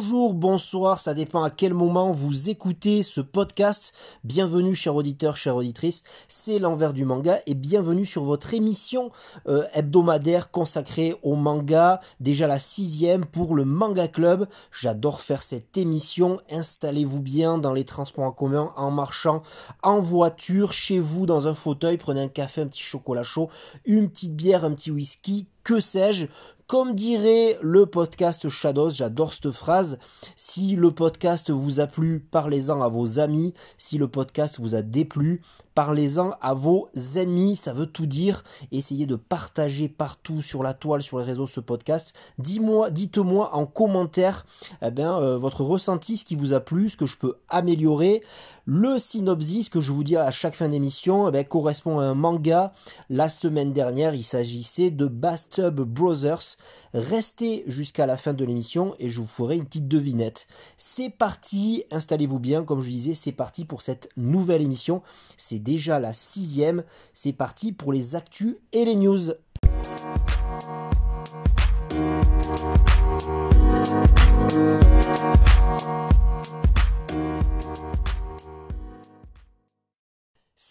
Bonjour, bonsoir, ça dépend à quel moment vous écoutez ce podcast. Bienvenue, cher auditeur, chère auditrice, c'est l'envers du manga et bienvenue sur votre émission euh, hebdomadaire consacrée au manga, déjà la sixième pour le Manga Club. J'adore faire cette émission. Installez-vous bien dans les transports en commun, en marchant, en voiture, chez vous, dans un fauteuil, prenez un café, un petit chocolat chaud, une petite bière, un petit whisky, que sais-je. Comme dirait le podcast Shadows, j'adore cette phrase, si le podcast vous a plu, parlez-en à vos amis, si le podcast vous a déplu, parlez-en à vos ennemis, ça veut tout dire. Essayez de partager partout sur la toile, sur les réseaux ce podcast. Dis-moi, dites-moi en commentaire eh bien, euh, votre ressenti, ce qui vous a plu, ce que je peux améliorer. Le synopsis que je vous dis à chaque fin d'émission eh correspond à un manga. La semaine dernière, il s'agissait de Bastub Brothers. Restez jusqu'à la fin de l'émission et je vous ferai une petite devinette. C'est parti, installez-vous bien, comme je disais, c'est parti pour cette nouvelle émission. Déjà la sixième. C'est parti pour les actus et les news.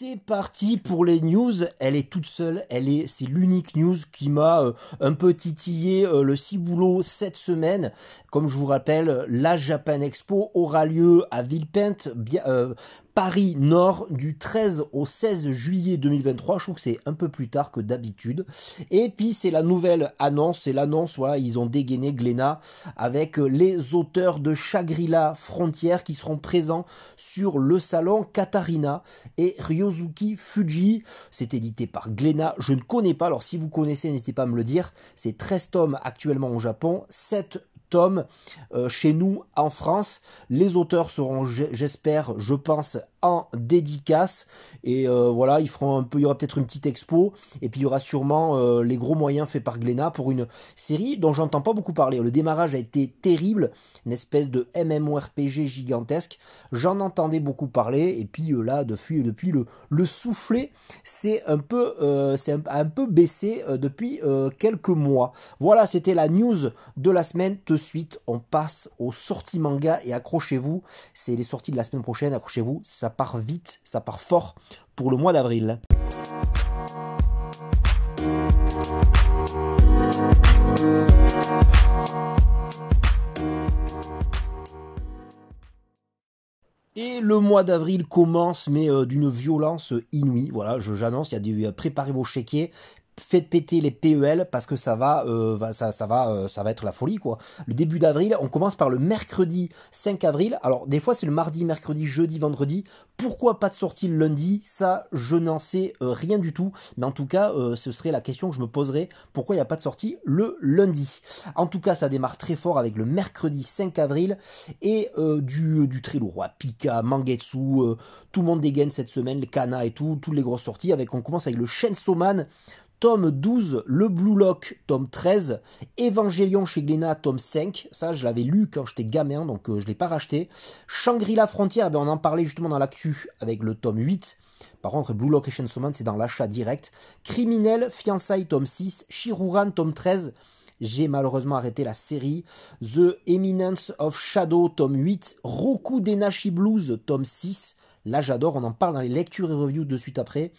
C'est parti pour les news. Elle est toute seule. Elle est, c'est l'unique news qui m'a euh, un peu titillé euh, le ciboulot cette semaine. Comme je vous rappelle, la Japan Expo aura lieu à Villepinte, euh, Paris Nord du 13 au 16 juillet 2023. Je trouve que c'est un peu plus tard que d'habitude. Et puis c'est la nouvelle annonce, c'est l'annonce, voilà, ils ont dégainé Glénat avec les auteurs de Shagrila Frontière qui seront présents sur le salon Katarina et Ryozuki Fuji. C'est édité par Glénat. Je ne connais pas, alors si vous connaissez, n'hésitez pas à me le dire. C'est 13 tomes actuellement au Japon, 7 tomes euh, chez nous en France. Les auteurs seront, j'espère, je pense, en dédicace. Et euh, voilà ils feront un peu il y aura peut-être une petite expo. Et puis il y aura sûrement euh, les gros moyens faits par Glénat pour une série dont j'entends pas beaucoup parler. Le démarrage a été terrible. Une espèce de MMORPG gigantesque. J'en entendais beaucoup parler. Et puis là depuis depuis le le soufflet c'est un peu baissé depuis quelques mois. Voilà c'était la news de la semaine suite on passe aux sorties manga et accrochez-vous c'est les sorties de la semaine prochaine accrochez-vous ça part vite, ça part fort pour le mois d'avril. Et le mois d'avril commence, mais euh, d'une violence inouïe. Voilà, j'annonce, il y a des, euh, préparez vos chéquiers, faites péter les PEL parce que ça va, euh, euh, ça va être la folie quoi. Le début d'avril, on commence par le mercredi 5 avril. Alors des fois c'est le mardi, mercredi, jeudi, vendredi. Pourquoi pas de sortie le lundi? Ça, je n'en sais euh, rien du tout. Mais en tout cas, ce serait la question que je me poserais. Pourquoi il n'y a pas de sortie le lundi? En tout cas, ça démarre très fort avec le mercredi 5 avril et du, du très lourd. Pika, Mangetsu, tout le monde dégaine cette semaine, les Kana et tout, toutes les grosses sorties. Avec on commence avec le Chainsaw Man tome 12, Le Blue Lock, tome 13, Évangélion chez Glénat, tome 5, ça je l'avais lu quand j'étais gamin, donc euh, je ne l'ai pas racheté. Shangri-La Frontière, ben, on en parlait justement dans l'actu avec le tome 8. Par contre, Blue Lock et Chainsaw c'est dans l'achat direct. Criminel, Fiançailles, tome 6, Shiruran, tome 13, j'ai malheureusement arrêté la série. The Eminence of Shadow, tome 8. Roku Denashi Blues, tome 6. Là, j'adore, on en parle dans les lectures et reviews de suite après.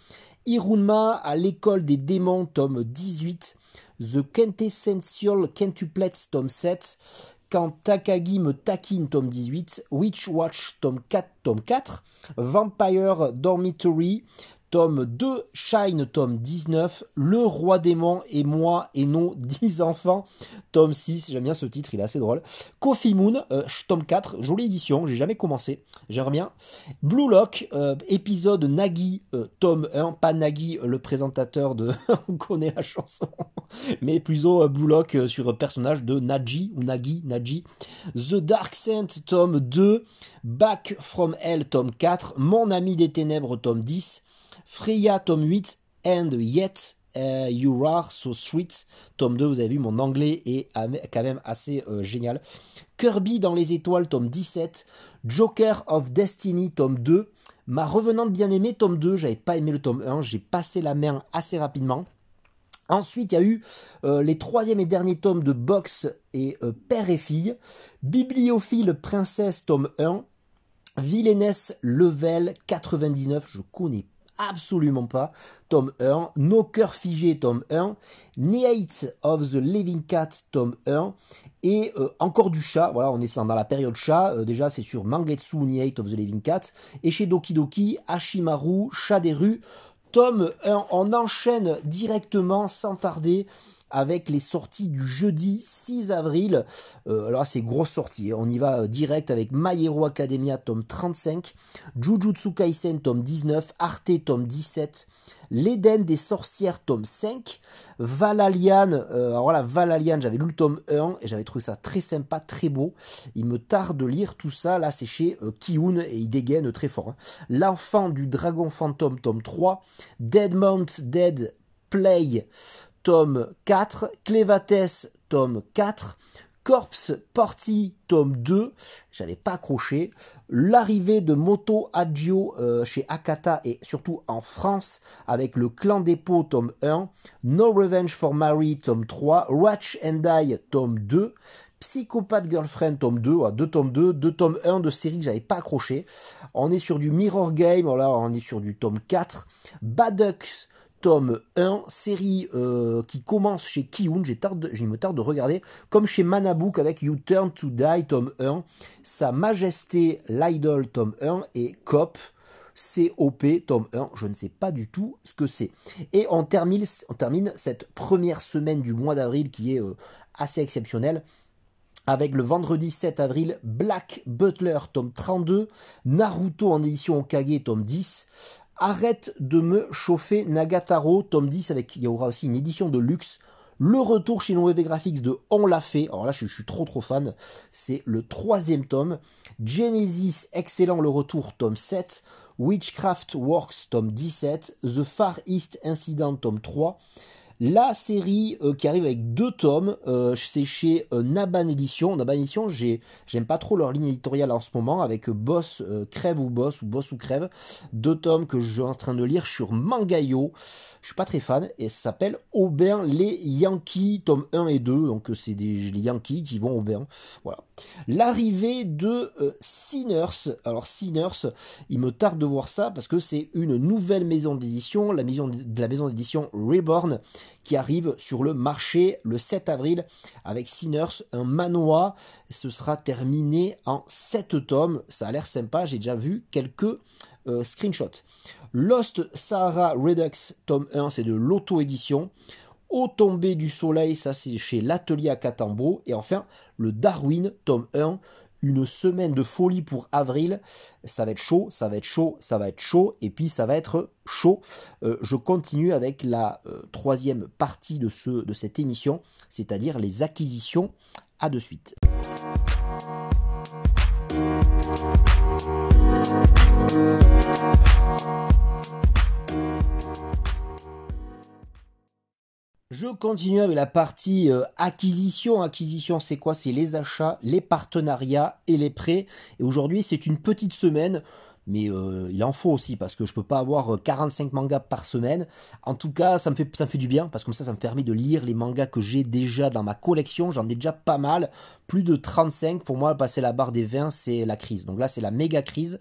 Irunma à l'école des démons, tome 18. The Quintessential Quintuplets, tome 7. Quand Takagi me taquine, tome 18. Witch Watch, tome 4, tome 4. Vampire Dormitory, tome 2, Shine, tome 19, Le Roi Démon et moi et nos 10 enfants, tome 6, j'aime bien ce titre, il est assez drôle. Coffee Moon, euh, tome 4, jolie édition, j'ai jamais commencé, j'aimerais bien. Blue Lock, euh, épisode Nagi, euh, tome 1, pas Nagi, le présentateur de... On connaît la chanson, mais plutôt Blue Lock sur personnage de Naji, ou Nagi, Naji. The Dark Saint, tome 2, Back from Hell, tome 4, Mon ami des ténèbres, tome 10, Freya, tome 8, and Yet uh, You Are So Sweet, tome 2, vous avez vu, mon anglais est quand même assez euh, génial. Kirby dans les étoiles, tome 17. Joker of Destiny, tome 2. Ma revenante bien-aimée, tome 2. J'avais pas aimé le tome 1, j'ai passé la main assez rapidement. Ensuite, il y a eu euh, les troisième et derniers tomes de Box et euh, Père et Fille, Bibliophile Princesse tome 1, Villainess Level 99, je connais absolument pas, tome 1, Nos cœurs figés, tome 1, Night of the Living Cat, tome 1, et euh, encore du chat, voilà, on est dans la période chat, déjà c'est sur Mangetsu Night of the Living Cat, et chez Doki Doki, Hashimaru, Chat des rues, Tome 1, on enchaîne directement sans tarder avec les sorties du jeudi 6 avril. Euh, alors c'est grosse sortie, hein. on y va euh, direct avec My Academia tome 35, Jujutsu Kaisen tome 19, Arte tome 17, L'Éden des sorcières tome 5, Valalian, euh, alors voilà Valalian j'avais lu le tome 1 et j'avais trouvé ça très sympa, très beau. Il me tarde de lire tout ça, là c'est chez euh, et il dégaine très fort. Hein. L'enfant du dragon fantôme tome 3, Dead Mount Dead Play tome 4, Clévates, tome 4, Corpse Party tome 2, j'avais pas accroché. L'arrivée de Moto Agio euh, chez Akata et surtout en France avec le Clan Pots tome 1, No Revenge for Mary tome 3, Watch and Die tome 2, Psychopath Girlfriend tome 2, 2 tomes 2, 2 tomes 1 de série que j'avais pas accroché. On est sur du Mirror Game, on est sur du tome 4, Badux tome 1, série euh, qui commence chez Kiun, j'ai me tarde de regarder, comme chez Manabook avec You Turn to Die, tome 1, Sa Majesté l'Idol, tome 1, et Cop, COP, tome 1, je ne sais pas du tout ce que c'est. Et on termine, on termine cette première semaine du mois d'avril qui est euh, assez exceptionnelle avec le vendredi 7 avril Black Butler tome 32, Naruto en édition Okage tome 10, Arrête de me chauffer Nagataro, tome 10, avec, il y aura aussi une édition de luxe. Le retour chez Noévé Graphics de On l'a fait. Alors là, je, suis trop trop fan. C'est le troisième tome. Genesis, excellent le retour, tome 7. Witchcraft Works, tome 17. The Far East Incident, tome 3. La série euh, qui arrive avec deux tomes, euh, c'est chez euh, Naban Edition. Naban Edition, j'aime pas trop leur ligne éditoriale en ce moment, avec Boss, Crève ou Boss, ou Boss ou Crève. Deux tomes que je suis en train de lire sur Mangayo. Je suis pas très fan, et ça s'appelle Aubin les Yankees, tome 1 et 2. Donc c'est des les Yankees qui vont au Aubin. Voilà. L'arrivée de Sinners. Alors Sinners, il me tarde de voir ça parce que c'est une nouvelle maison d'édition, la maison la maison d'édition Reborn qui arrive sur le marché le 7 avril avec Sinners, un manoir. Ce sera terminé en 7 tomes. Ça a l'air sympa, j'ai déjà vu quelques euh, screenshots. Lost Sahara Redux, tome 1, c'est de l'auto-édition. Au tomber du soleil, ça c'est chez l'atelier à Catambo. Et enfin, le Darwin, tome 1, une semaine de folie pour avril. Ça va être chaud, ça va être chaud, ça va être chaud, et puis ça va être chaud. Euh, je continue avec la euh, troisième partie de, ce, de cette émission, c'est-à-dire les acquisitions. À de suite. Je continue avec la partie euh, acquisition. Acquisition, c'est quoi? C'est les achats, les partenariats et les prêts. Et aujourd'hui, c'est une petite semaine mais euh, il en faut aussi parce que je peux pas avoir 45 euh, mangas par semaine. En tout cas, ça me fait ça me fait du bien parce que comme ça ça me permet de lire les mangas que j'ai déjà dans ma collection, j'en ai déjà pas mal, plus de 35 pour moi passer la barre des 20, c'est la crise. Donc là, c'est la méga crise.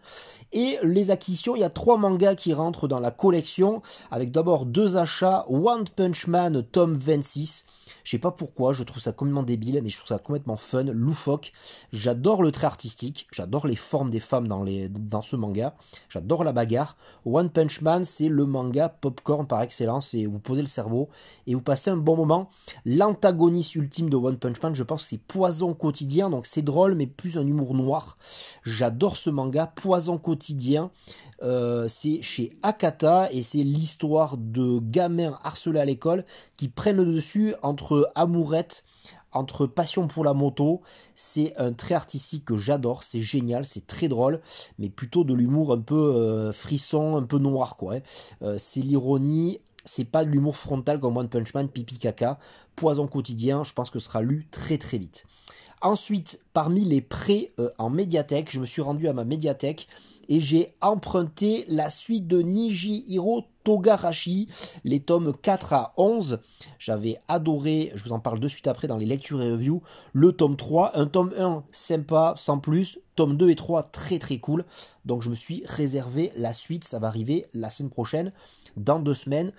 Et les acquisitions, il y a trois mangas qui rentrent dans la collection avec d'abord deux achats. One Punch Man tome 26 je sais pas pourquoi, je trouve ça complètement débile, mais je trouve ça complètement fun, loufoque. J'adore le trait artistique, j'adore les formes des femmes dans, les, dans ce manga, j'adore la bagarre. One Punch Man, c'est le manga popcorn par excellence, et vous posez le cerveau et vous passez un bon moment. L'antagoniste ultime de One Punch Man, je pense que c'est Poison quotidien, donc c'est drôle, mais plus un humour noir. J'adore ce manga, Poison quotidien. Euh, c'est chez Akata et c'est l'histoire de gamins harcelés à l'école qui prennent le dessus entre amourette, entre passion pour la moto. C'est un trait artistique que j'adore, c'est génial, c'est très drôle, mais plutôt de l'humour un peu euh, frisson, un peu noir. Hein. Euh, c'est l'ironie. C'est pas de l'humour frontal comme One Punch Man, pipi caca, poison quotidien, je pense que ce sera lu très très vite. Ensuite, parmi les prêts en médiathèque, je me suis rendu à ma médiathèque et j'ai emprunté la suite de Niji Hiro Togarashi, les tomes 4 à 11. J'avais adoré, je vous en parle de suite après dans les lectures et reviews, le tome 3, un tome 1 sympa, sans plus, tome 2 et 3 très très cool. Donc je me suis réservé la suite, ça va arriver la semaine prochaine, dans deux semaines,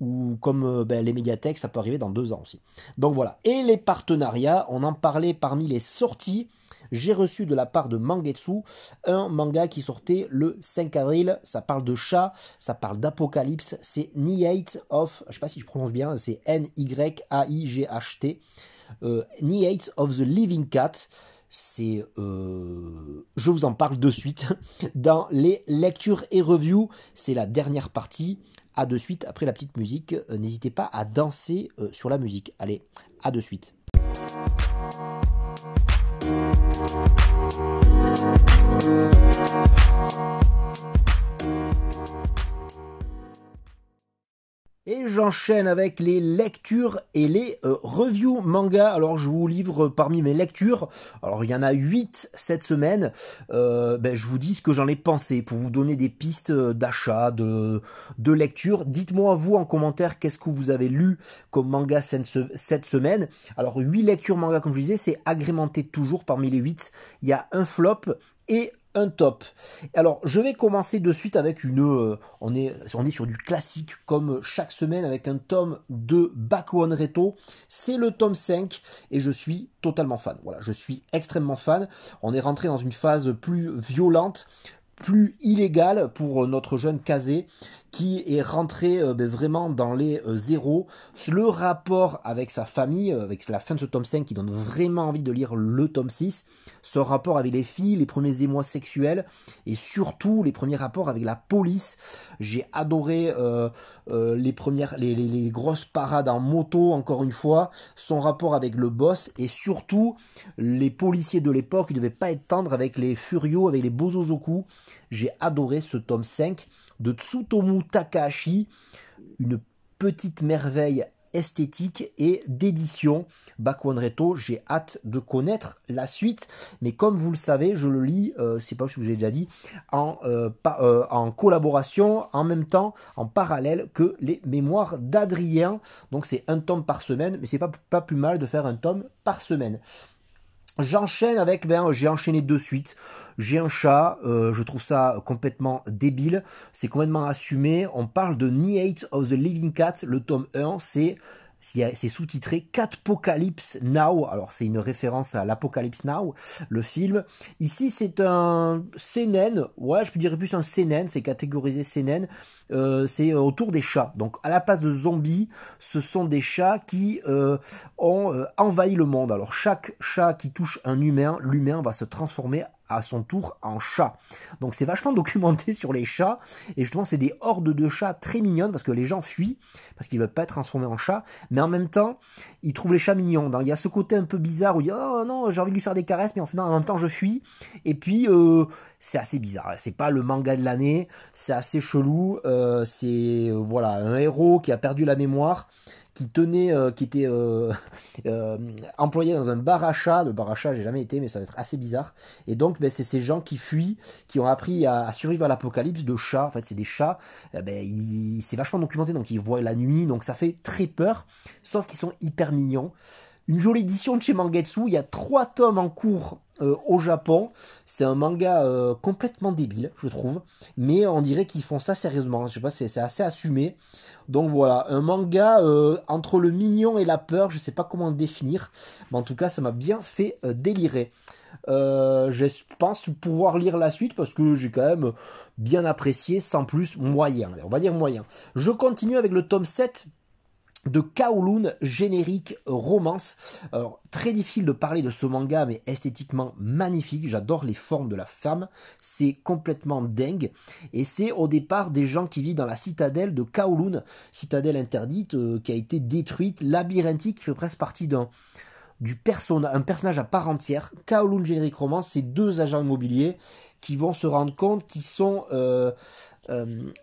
ou comme euh, ben, les médiathèques, ça peut arriver dans deux ans aussi. Donc voilà. Et les partenariats, on en parlait parmi les sorties j'ai reçu de la part de Mangetsu un manga qui sortait le 5 avril. Ça parle de chat, ça parle d'apocalypse. C'est Night of, je sais pas si je prononce bien, c'est N-Y-A-I-G-H-T. Euh, of the Living Cat. C'est, euh, je vous en parle de suite dans les lectures et reviews. C'est la dernière partie. À de suite après la petite musique. Euh, n'hésitez pas à danser sur la musique. Allez, à de suite. Et j'enchaîne avec les lectures et les euh, reviews manga. Alors je vous livre parmi mes lectures. Alors il y en a 8 cette semaine. Euh, ben, je vous dis ce que j'en ai pensé pour vous donner des pistes d'achat, de, de lecture. Dites-moi vous en commentaire qu'est-ce que vous avez lu comme manga cette semaine. Alors 8 lectures manga comme je disais, c'est agrémenté toujours parmi les 8. Il y a un flop et un top. Alors, je vais commencer de suite avec une. Euh, on, est, on est sur du classique, comme chaque semaine, avec un tome de Back One Reto. C'est le tome 5 et je suis totalement fan. Voilà, je suis extrêmement fan. On est rentré dans une phase plus violente plus illégal pour notre jeune Kazé qui est rentré euh, ben, vraiment dans les euh, zéros. Le rapport avec sa famille, avec la fin de ce tome 5 qui donne vraiment envie de lire le tome 6, ce rapport avec les filles, les premiers émois sexuels et surtout les premiers rapports avec la police. J'ai adoré les premières, les, grosses parades en moto, encore une fois, son rapport avec le boss et surtout les policiers de l'époque qui ne devaient pas être tendres avec les furios, avec les bozozoku. J'ai adoré ce tome 5 de Tsutomu Takahashi, une petite merveille esthétique et d'édition. One Reto, j'ai hâte de connaître la suite, mais comme vous le savez, je le lis, euh, c'est pas ce que j'ai déjà dit, en, euh, euh, en collaboration, en même temps, en parallèle que les mémoires d'Adrien. Donc c'est un tome par semaine, mais c'est pas, pas plus mal de faire un tome par semaine. J'enchaîne avec, ben, j'ai enchaîné de suite. J'ai un chat, euh, je trouve ça complètement débile. C'est complètement assumé. On parle de Night of the Living Cat, le tome 1. C'est c'est sous-titré Catpocalypse Now. Alors c'est une référence à l'Apocalypse Now, le film. Ici c'est un CNN, ouais je peux dire plus un CNN, c'est catégorisé CNN. Euh, c'est autour des chats. Donc à la place de zombies, ce sont des chats qui euh, ont euh, envahi le monde. Alors chaque chat qui touche un humain, l'humain va se transformer à son tour en chat. Donc c'est vachement documenté sur les chats, et justement c'est des hordes de chats très mignonnes, parce que les gens fuient, parce qu'ils veulent pas être transformés en chat, mais en même temps, ils trouvent les chats mignons. Il y a ce côté un peu bizarre où il dit oh non, j'ai envie de lui faire des caresses, mais en, même temps je fuis, et puis euh, c'est assez bizarre. C'est pas le manga de l'année, c'est assez chelou, euh, c'est euh, voilà un héros qui a perdu la mémoire, qui tenait, euh, qui était euh, euh, employé dans un bar à chat. Le bar à chat, j'ai jamais été, mais ça va être assez bizarre. Et donc, ben, c'est ces gens qui fuient, qui ont appris à, survivre à l'apocalypse de chats. En fait, c'est des chats. Eh ben, c'est vachement documenté, donc ils voient la nuit, donc ça fait très peur. Sauf qu'ils sont hyper mignons. Une jolie édition de chez Mangetsu. Il y a trois tomes en cours euh, au Japon. C'est un manga euh, complètement débile, je trouve. Mais on dirait qu'ils font ça sérieusement. Je sais pas, c'est assez assumé. Donc voilà, un manga euh, entre le mignon et la peur. Je sais pas comment définir. Mais en tout cas, ça m'a bien fait délirer. je pense pouvoir lire la suite parce que j'ai quand même bien apprécié, sans plus, moyen. On va dire moyen. Je continue avec le tome 7 de Kowloon générique romance. Alors, très difficile de parler de ce manga, mais esthétiquement magnifique. J'adore les formes de la femme. C'est complètement dingue. Et c'est au départ des gens qui vivent dans la citadelle de Kowloon, citadelle interdite, euh, qui a été détruite, labyrinthique, qui fait presque partie d'un du personnage, un personnage à part entière. Kowloon Generic Romance, c'est deux agents immobiliers qui vont se rendre compte qu'ils sont euh,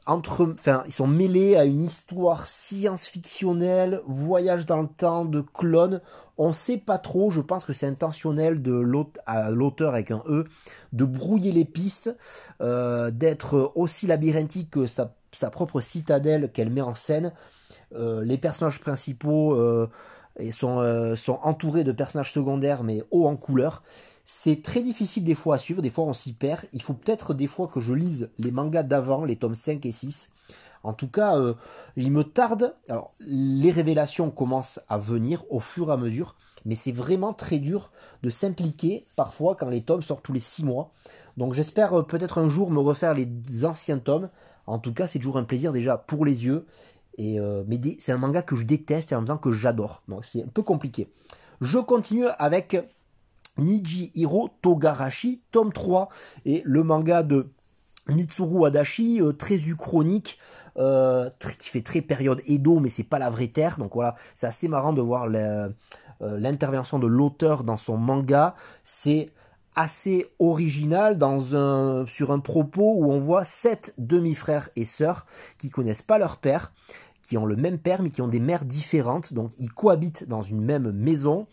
entre, enfin, ils sont mêlés à une histoire science-fictionnelle, voyage dans le temps, de clones. On sait pas trop. Je pense que c'est intentionnel de l'auteur avec un E de brouiller les pistes, euh, d'être aussi labyrinthique que sa, sa propre citadelle qu'elle met en scène. les personnages principaux sont, sont entourés de personnages secondaires mais hauts en couleur. C'est très difficile des fois à suivre, des fois on s'y perd. Il faut peut-être des fois que je lise les mangas d'avant, les tomes 5 et 6. En tout cas, euh, il me tarde. Alors, les révélations commencent à venir au fur et à mesure, mais c'est vraiment très dur de s'impliquer parfois quand les tomes sortent tous les 6 mois. Donc, j'espère euh, peut-être un jour me refaire les anciens tomes. En tout cas, c'est toujours un plaisir déjà pour les yeux. Euh, mais c'est un manga que je déteste et en même temps que j'adore. Donc, c'est un peu compliqué. Je continue avec Niji Hiro Togarashi, tome 3, et le manga de Mitsuru Adachi, euh, très uchronique, euh, qui fait très période Edo, mais c'est pas la vraie terre. Donc voilà, c'est assez marrant de voir l'intervention de l'auteur dans son manga. C'est assez original dans un, sur un propos où on voit sept demi-frères et sœurs qui connaissent pas leur père, qui ont le même père mais qui ont des mères différentes. Donc ils cohabitent dans une même maison.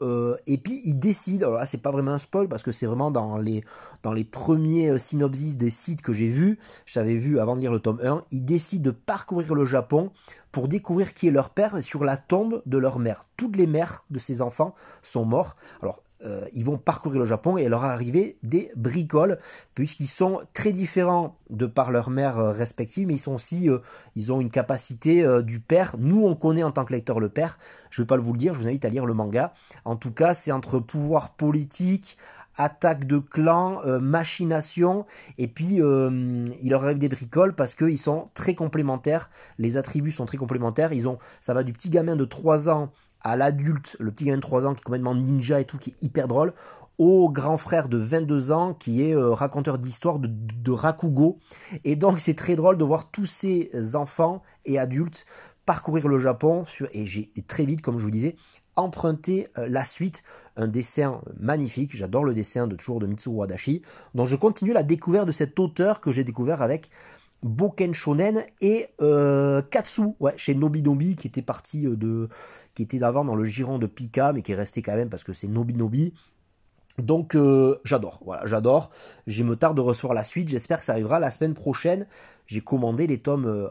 Euh, et puis il décide, alors là c'est pas vraiment un spoil parce que c'est vraiment dans les, dans les premiers euh, synopsis des sites que j'ai vus, j'avais vu avant de lire le tome 1, il décide de parcourir le Japon pour découvrir qui est leur père sur la tombe de leur mère. Toutes les mères de ses enfants sont morts. Alors euh, ils vont parcourir le Japon et leur arriver des bricoles, puisqu'ils sont très différents de par leur mère euh, respective, mais ils sont aussi, euh, ils ont une capacité du père. Nous, on connaît en tant que lecteur le père. Je ne vais pas vous le dire, je vous invite à lire le manga. En tout cas, c'est entre pouvoir politique, attaque de clan, machination, et puis il leur arrive des bricoles parce qu'ils sont très complémentaires. Les attributs sont très complémentaires. Ils ont, ça va du petit gamin de 3 ans à l'adulte, le petit gamin de 3 ans qui est complètement ninja et tout, qui est hyper drôle, au grand frère de 22 ans qui est euh, raconteur d'histoire de, Rakugo. Et donc c'est très drôle de voir tous ces enfants et adultes parcourir le Japon sur, et j'ai très vite, comme je vous disais, emprunté euh, la suite, un dessin magnifique, j'adore le dessin de toujours de Mitsuru Adachi, donc je continue la découverte de cet auteur que j'ai découvert avec Boken Shonen et euh, Katsu, ouais, chez Nobi qui était parti euh, de, qui était d'avant dans le giron de Pika, mais qui est resté quand même parce que c'est Nobi Nobi. Donc euh, j'adore, voilà, j'adore. J'ai me tarde de recevoir la suite. J'espère que ça arrivera la semaine prochaine. J'ai commandé les tomes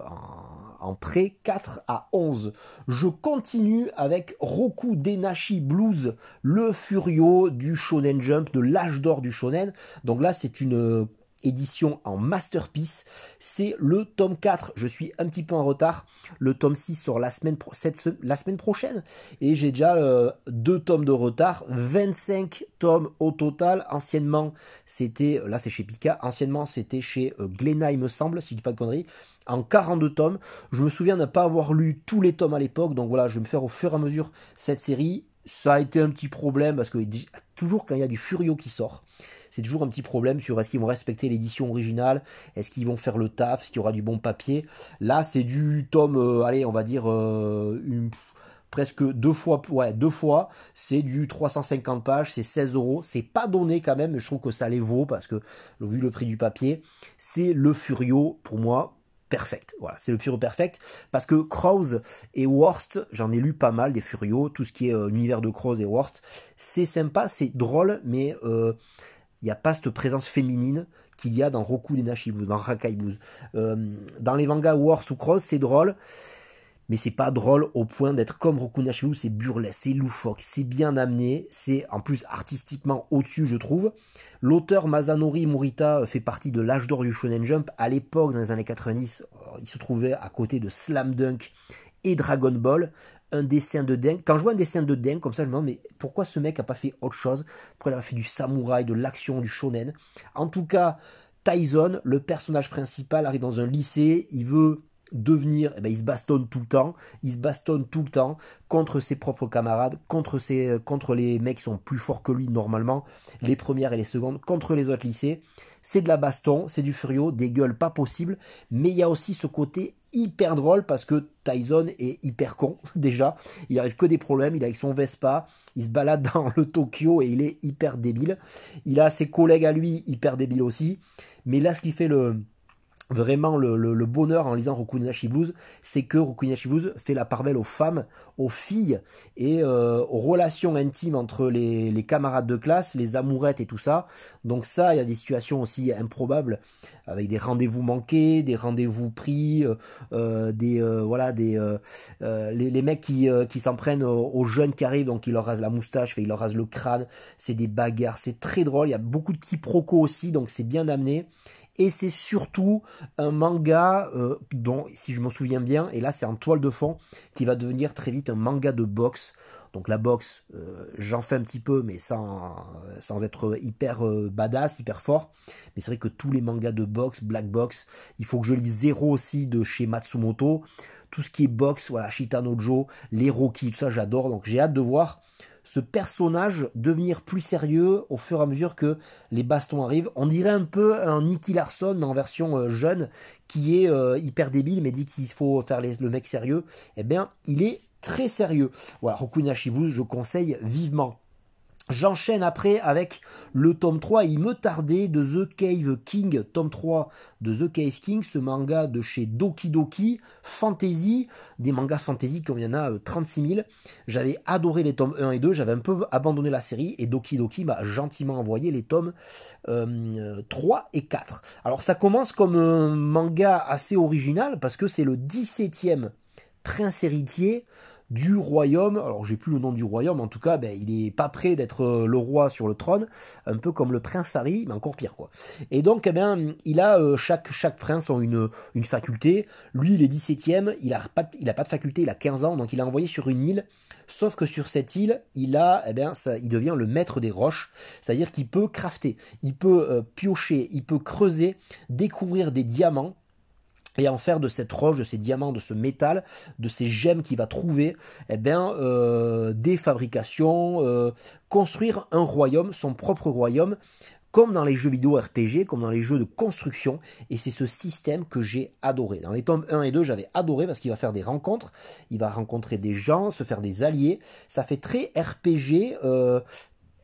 en, prêt 4 à 11. Je continue avec Roku Denashi Blues, le furio du Shonen Jump, de l'âge d'or du Shonen. Donc là, c'est une édition en masterpiece. C'est le tome 4. Je suis un petit peu en retard. Le tome 6 sort la semaine, prochaine. Et j'ai déjà euh, deux tomes de retard. 25 tomes au total. Anciennement, c'était, là c'est chez Pika. Anciennement, c'était chez euh, il me semble, si je dis pas de conneries. En 42 tomes. Je me souviens ne pas avoir lu tous les tomes à l'époque. Donc voilà, je vais me faire au fur et à mesure cette série. Ça a été un petit problème parce que toujours quand il y a du Furio qui sort, c'est toujours un petit problème sur est-ce qu'ils vont respecter l'édition originale, est-ce qu'ils vont faire le taf, est-ce qu'il y aura du bon papier. Là, c'est du tome, euh, allez, on va dire euh, presque deux fois, ouais, deux fois, c'est du 350 pages, c'est 16 euros, c'est pas donné quand même, mais je trouve que ça les vaut parce que, vu le prix du papier, c'est le Furio, pour moi, perfect. Voilà, c'est le Furio perfect. Parce que Crows et Worst, j'en ai lu pas mal des Furio, tout ce qui est euh, l'univers de Crows et Worst, c'est sympa, c'est drôle, mais il n'y a pas cette présence féminine qu'il y a dans Roku Denashi Blues, dans Rakai. Euh, dans les mangas Wars ou Cross, c'est drôle, mais c'est pas drôle au point d'être comme Roku Denashi Blues, c'est burlesque, c'est loufoque, c'est bien amené, c'est en plus artistiquement au-dessus, je trouve. L'auteur Masanori Morita fait partie de l'âge d'or du Shonen Jump. À l'époque, dans les années 90, il se trouvait à côté de Slam Dunk et Dragon Ball un dessin de dingue. Quand je vois un dessin de dingue comme ça, je me demande mais pourquoi ce mec a pas fait autre chose? Pourquoi il a fait du samouraï, de l'action, du shonen? En tout cas, Tyson, le personnage principal, arrive dans un lycée, il veut devenir, eh ben, il se bastonne tout le temps, il se bastonne tout le temps contre ses propres camarades, contre, ses, contre les mecs qui sont plus forts que lui normalement, les premières et les secondes, contre les autres lycées. C'est de la baston, c'est du furio, des gueules pas possibles, mais il y a aussi ce côté hyper drôle parce que Tyson est hyper con déjà, il arrive que des problèmes, il est avec son Vespa, il se balade dans le Tokyo et il est hyper débile. Il a ses collègues à lui hyper débiles aussi, mais là ce qui fait le vraiment le, bonheur en lisant Rokunashi Blues, c'est que Rokunashi Blues fait la part belle aux femmes, aux filles et euh, aux relations intimes entre les, camarades de classe, les amourettes et tout ça. Donc ça, il y a des situations aussi improbables avec des rendez-vous manqués, des rendez-vous pris, euh, euh, des voilà des les, mecs qui, qui s'en prennent aux, jeunes qui arrivent, donc ils leur rasent la moustache, ils leur rasent le crâne. C'est des bagarres, c'est très drôle. Il y a beaucoup de quiproquos aussi, donc c'est bien amené et c'est surtout un manga euh, dont, si je m'en souviens bien, et là c'est en toile de fond, qui va devenir très vite un manga de boxe. Donc la boxe, euh, j'en fais un petit peu, mais sans, sans être hyper euh, badass, hyper fort. Mais c'est vrai que tous les mangas de boxe, black box, il faut que je lise zéro aussi de chez Matsumoto. Tout ce qui est boxe, voilà, Shitanojo, les Rocky, tout ça j'adore. Donc j'ai hâte de voir ce personnage devenir plus sérieux au fur et à mesure que les bastons arrivent. On dirait un peu un Nicky Larson, mais en version euh, jeune, qui est euh, hyper débile, mais dit qu'il faut faire le mec sérieux. Eh bien, il est très sérieux. Voilà, je conseille vivement. J'enchaîne après avec le tome 3, il me tardait de The Cave King, tome 3 de The Cave King, ce manga de chez Doki Doki, fantasy, des mangas fantasy comme il y en a 36 euh, 000. J'avais adoré les tomes 1 et 2, j'avais un peu abandonné la série et Doki Doki m'a gentiment envoyé les tomes 3 euh, et 4. Alors ça commence comme un manga assez original parce que c'est le 17e prince héritier du royaume. Alors j'ai plus le nom du royaume, en tout cas, ben, il est pas prêt d'être euh, le roi sur le trône, un peu comme le prince Harry, mais encore pire quoi. Et donc, eh bien, il a euh, chaque chaque prince a une une faculté. Lui, il est 17e, il a pas pas de faculté, il a 15 ans, donc il est envoyé sur une île. Sauf que sur cette île, il a, eh bien, ça, il devient le maître des roches, c'est-à-dire qu'il peut crafter, il peut euh, piocher, il peut creuser, découvrir des diamants et en faire de cette roche, de ces diamants, de ce métal, de ces gemmes qu'il va trouver, eh bien, euh, des fabrications, euh, construire un royaume, son propre royaume, comme dans les jeux vidéo RPG, comme dans les jeux de construction, et c'est ce système que j'ai adoré. Dans les tomes 1 et 2, j'avais adoré parce qu'il va faire des rencontres, il va rencontrer des gens, se faire des alliés, ça fait très RPG, euh,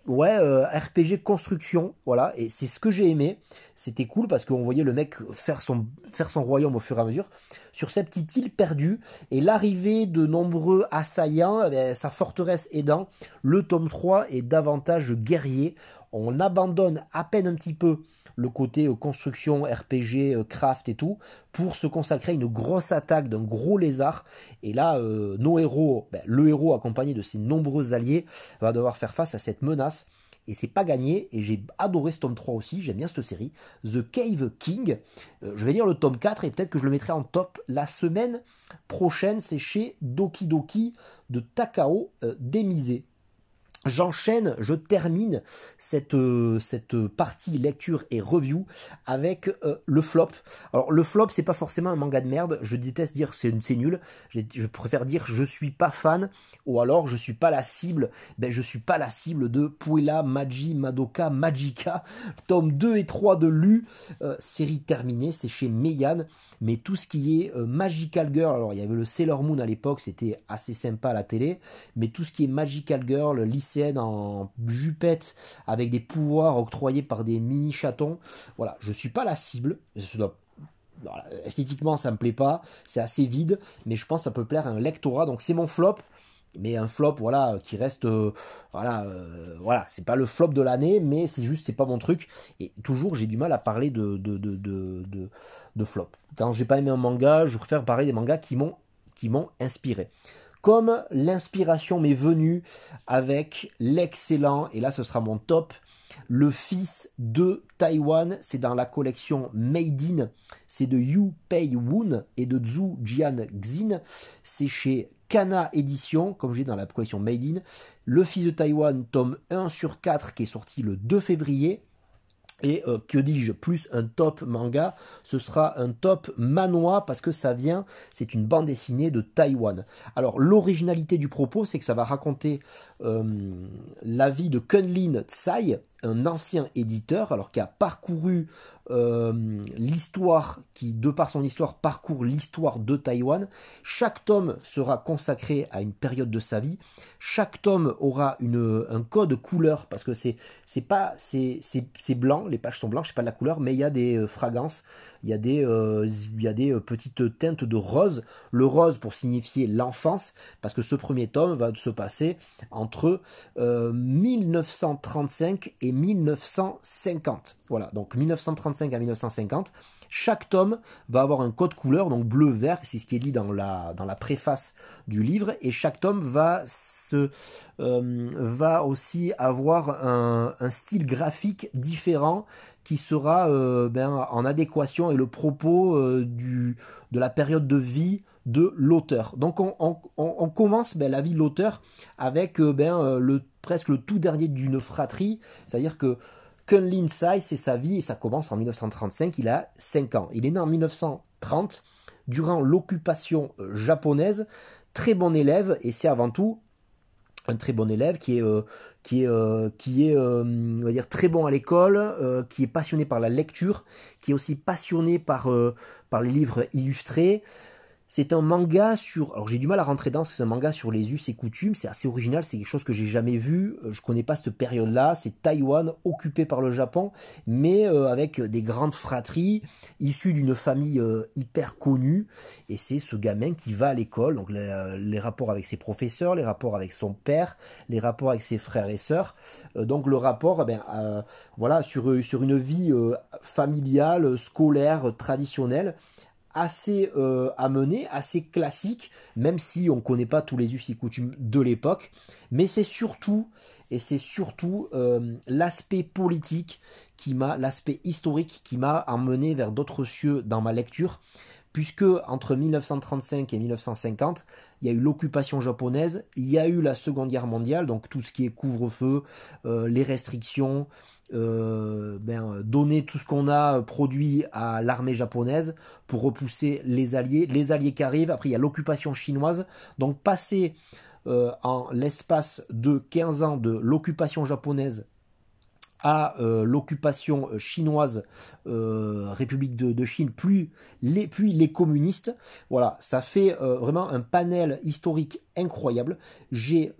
ouais, euh, RPG construction, voilà, et c'est ce que j'ai aimé. C'était cool parce qu'on voyait le mec faire son, faire son royaume au fur et à mesure sur cette petite île perdue et l'arrivée de nombreux assaillants, eh sa forteresse aidant, le tome 3 est davantage guerrier. On abandonne à peine un petit peu le côté euh, construction, RPG, euh, craft et tout, pour se consacrer à une grosse attaque d'un gros lézard. Et là, euh, nos héros, ben, le héros accompagné de ses nombreux alliés, va devoir faire face à cette menace. Et c'est pas gagné, et j'ai adoré ce tome 3 aussi, j'aime bien cette série. The Cave King. je vais lire le tome 4 et peut-être que je le mettrai en top la semaine prochaine. C'est chez Doki Doki de Takao Demise. J'enchaîne, je termine cette, euh, cette partie lecture et review avec euh, le flop. Alors le flop, c'est pas forcément un manga de merde. Je déteste dire c'est c'est nul. Je, préfère dire je suis pas fan ou alors je suis pas la cible. Ben je suis pas la cible de Puella, Magi, Madoka, Magica, tome 2 et 3 de Lu, euh, série terminée. C'est chez Meian mais tout ce qui est Magical Girl, alors il y avait le Sailor Moon à l'époque, c'était assez sympa à la télé, mais tout ce qui est Magical Girl, lycéenne en jupette avec des pouvoirs octroyés par des mini chatons, voilà, je suis pas la cible, esthétiquement ça me plaît pas, c'est assez vide, mais je pense que ça peut plaire à un lectorat, donc c'est mon flop mais un flop voilà qui reste euh, voilà euh, voilà. C'est pas le flop de l'année mais c'est juste c'est pas mon truc. Et toujours j'ai du mal à parler de de, de, de, de flop. Quand j'ai pas aimé un manga je préfère parler des mangas qui m'ont qui m'ont inspiré comme l'inspiration m'est venue avec l'excellent et là ce sera mon top le fils de Taïwan, c'est dans la collection Made in, c'est de Yu Pei Woon et de Zhu Jian Xin, c'est chez Kana Édition, comme j'ai dans la collection Made in, Le Fils de Taïwan, tome 1 sur 4, qui est sorti le 2 février. Et euh, que dis-je, plus un top manga, ce sera un top manois parce que ça vient, c'est une bande dessinée de Taïwan. Alors l'originalité du propos, c'est que ça va raconter euh, la vie de Kunlin Tsai, un ancien éditeur, alors qui a parcouru euh, l'histoire, qui de par son histoire parcourt l'histoire de Taïwan. Chaque tome sera consacré à une période de sa vie. Chaque tome aura une, un code couleur parce que c'est pas c'est c'est blanc, les pages sont blanches, c'est pas de la couleur, mais il y a des euh, fragrances, il y a des euh, il y a des petites teintes de rose. Le rose pour signifier l'enfance, parce que ce premier tome va se passer entre 1935 et 1950. Voilà, donc 1935 à 1950. Chaque tome va avoir un code couleur, donc bleu-vert, c'est ce qui est dit dans la, dans la préface du livre, et chaque tome va, se, euh, va aussi avoir un, style graphique différent qui sera euh, ben, en adéquation avec le propos euh, du, de la période de vie de l'auteur. Donc on, commence ben, la vie de l'auteur avec ben, le presque le tout dernier d'une fratrie, c'est-à-dire que Kunlin Sai, c'est sa vie et ça commence en 1935, il a 5 ans. Il est né en 1930, durant l'occupation euh, japonaise, très bon élève et c'est avant tout un très bon élève qui est, euh, qui est, euh, qui est on va dire, très bon à l'école, qui est passionné par la lecture, qui est aussi passionné par, par les livres illustrés, c'est un manga sur. Alors j'ai du mal à rentrer dans, c'est un manga sur les us et coutumes. C'est assez original, c'est quelque chose que j'ai jamais vu. Euh, je connais pas cette période-là. C'est Taïwan occupé par le Japon, mais euh, avec des grandes fratries, issues d'une famille euh, hyper connue. Et c'est ce gamin qui va à l'école. Donc les, rapports avec ses professeurs, les rapports avec son père, les rapports avec ses frères et sœurs. donc le rapport, eh ben, voilà, sur, sur une vie familiale, scolaire, traditionnelle assez euh, amené, assez classique, même si on ne connaît pas tous les us et coutumes de l'époque. Mais c'est surtout, et c'est surtout euh, l'aspect politique qui m'a, l'aspect historique qui m'a amené vers d'autres cieux dans ma lecture, puisque entre 1935 et 1950, il y a eu l'occupation japonaise, il y a eu la Seconde Guerre mondiale, donc tout ce qui est couvre-feu, euh, les restrictions, euh, ben, donner tout ce qu'on a produit à l'armée japonaise pour repousser les alliés, les alliés qui arrivent, après il y a l'occupation chinoise, donc passer euh, en l'espace de 15 ans de l'occupation japonaise à euh, l'occupation chinoise, République de, Chine, puis les, puis les communistes. Voilà, ça fait vraiment un panel historique incroyable. J'ai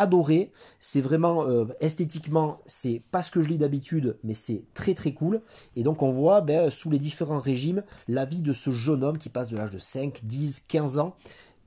adoré. C'est vraiment euh, esthétiquement, c'est pas ce que je lis d'habitude, mais c'est très très cool. Et donc on voit ben, sous les différents régimes la vie de ce jeune homme qui passe de l'âge de 5, 10, 15 ans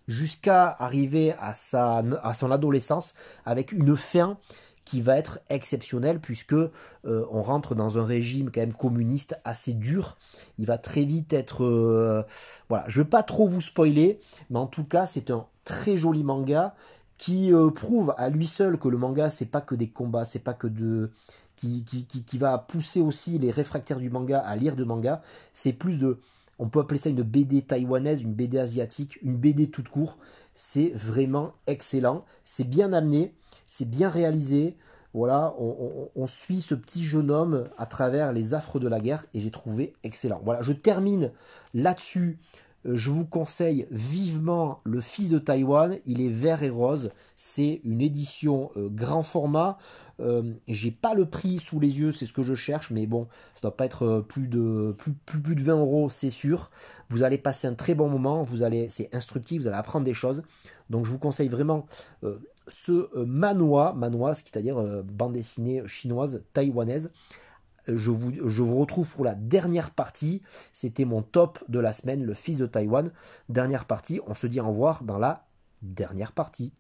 jusqu'à arriver à, à son adolescence avec une fin qui va être exceptionnelle puisque euh, on rentre dans un régime quand même communiste assez dur. Il va très vite être euh, voilà, je vais pas trop vous spoiler, mais en tout cas, c'est un très joli manga qui euh, prouve à lui seul que le manga c'est pas que des combats, c'est pas que de qui, qui, qui, va pousser aussi les réfractaires du manga à lire de manga, c'est plus de on peut appeler ça une BD taïwanaise, une BD asiatique, une BD toute court, c'est vraiment excellent, c'est bien amené, c'est bien réalisé, voilà, on, suit ce petit jeune homme à travers les affres de la guerre et j'ai trouvé excellent. Voilà, je termine là-dessus je vous conseille vivement Le Fils de Taïwan. Il est vert et rose. C'est une édition euh, grand format. Euh, j'ai pas le prix sous les yeux, c'est ce que je cherche, mais bon, ça doit pas être plus de plus, plus, de 20 euros, c'est sûr. Vous allez passer un très bon moment. Vous allez, c'est instructif, vous allez apprendre des choses. Donc je vous conseille vraiment ce manois, manois, c'est-à-dire bande dessinée chinoise taïwanaise je vous, retrouve pour la dernière partie. C'était mon top de la semaine, le fils de Taïwan. Dernière partie, on se dit au revoir dans la dernière partie.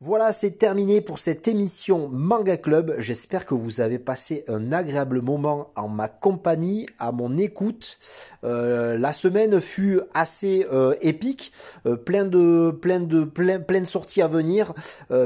Voilà, c'est terminé pour cette émission Manga Club. J'espère que vous avez passé un agréable moment en ma compagnie, à mon écoute. Euh, la semaine fut assez euh, épique, euh, plein de plein de plein plein de sorties à venir,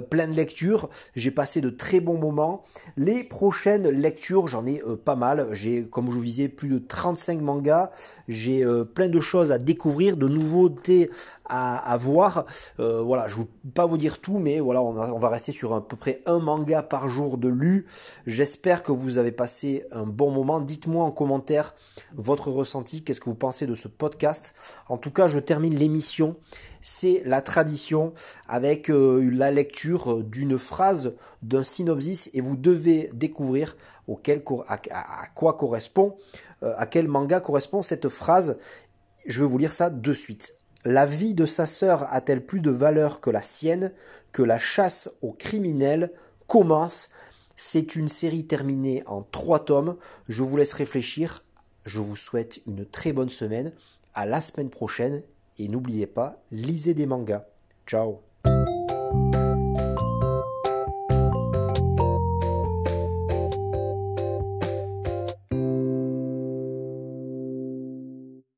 plein de lectures. J'ai passé de très bons moments. Les prochaines lectures, j'en ai pas mal. J'ai comme je vous disais plus de 35 mangas. J'ai plein de choses à découvrir, de nouveautés à, voir. Euh, voilà, je ne vais pas vous dire tout, mais voilà, on, va rester sur à peu près un manga par jour de lu. J'espère que vous avez passé un bon moment. Dites-moi en commentaire votre ressenti, qu'est-ce que vous pensez de ce podcast? En tout cas, je termine l'émission. C'est la tradition avec euh, la lecture d'une phrase, d'un synopsis, et vous devez découvrir auquel, à, quoi correspond, euh, à quel manga correspond cette phrase. Je vais vous lire ça de suite. La vie de sa sœur a-t-elle plus de valeur que la sienne, que la chasse aux criminels? Commence C'est une série terminée en trois tomes. Je vous laisse réfléchir. Je vous souhaite une très bonne semaine. À la semaine prochaine. Et n'oubliez pas, lisez des mangas. Ciao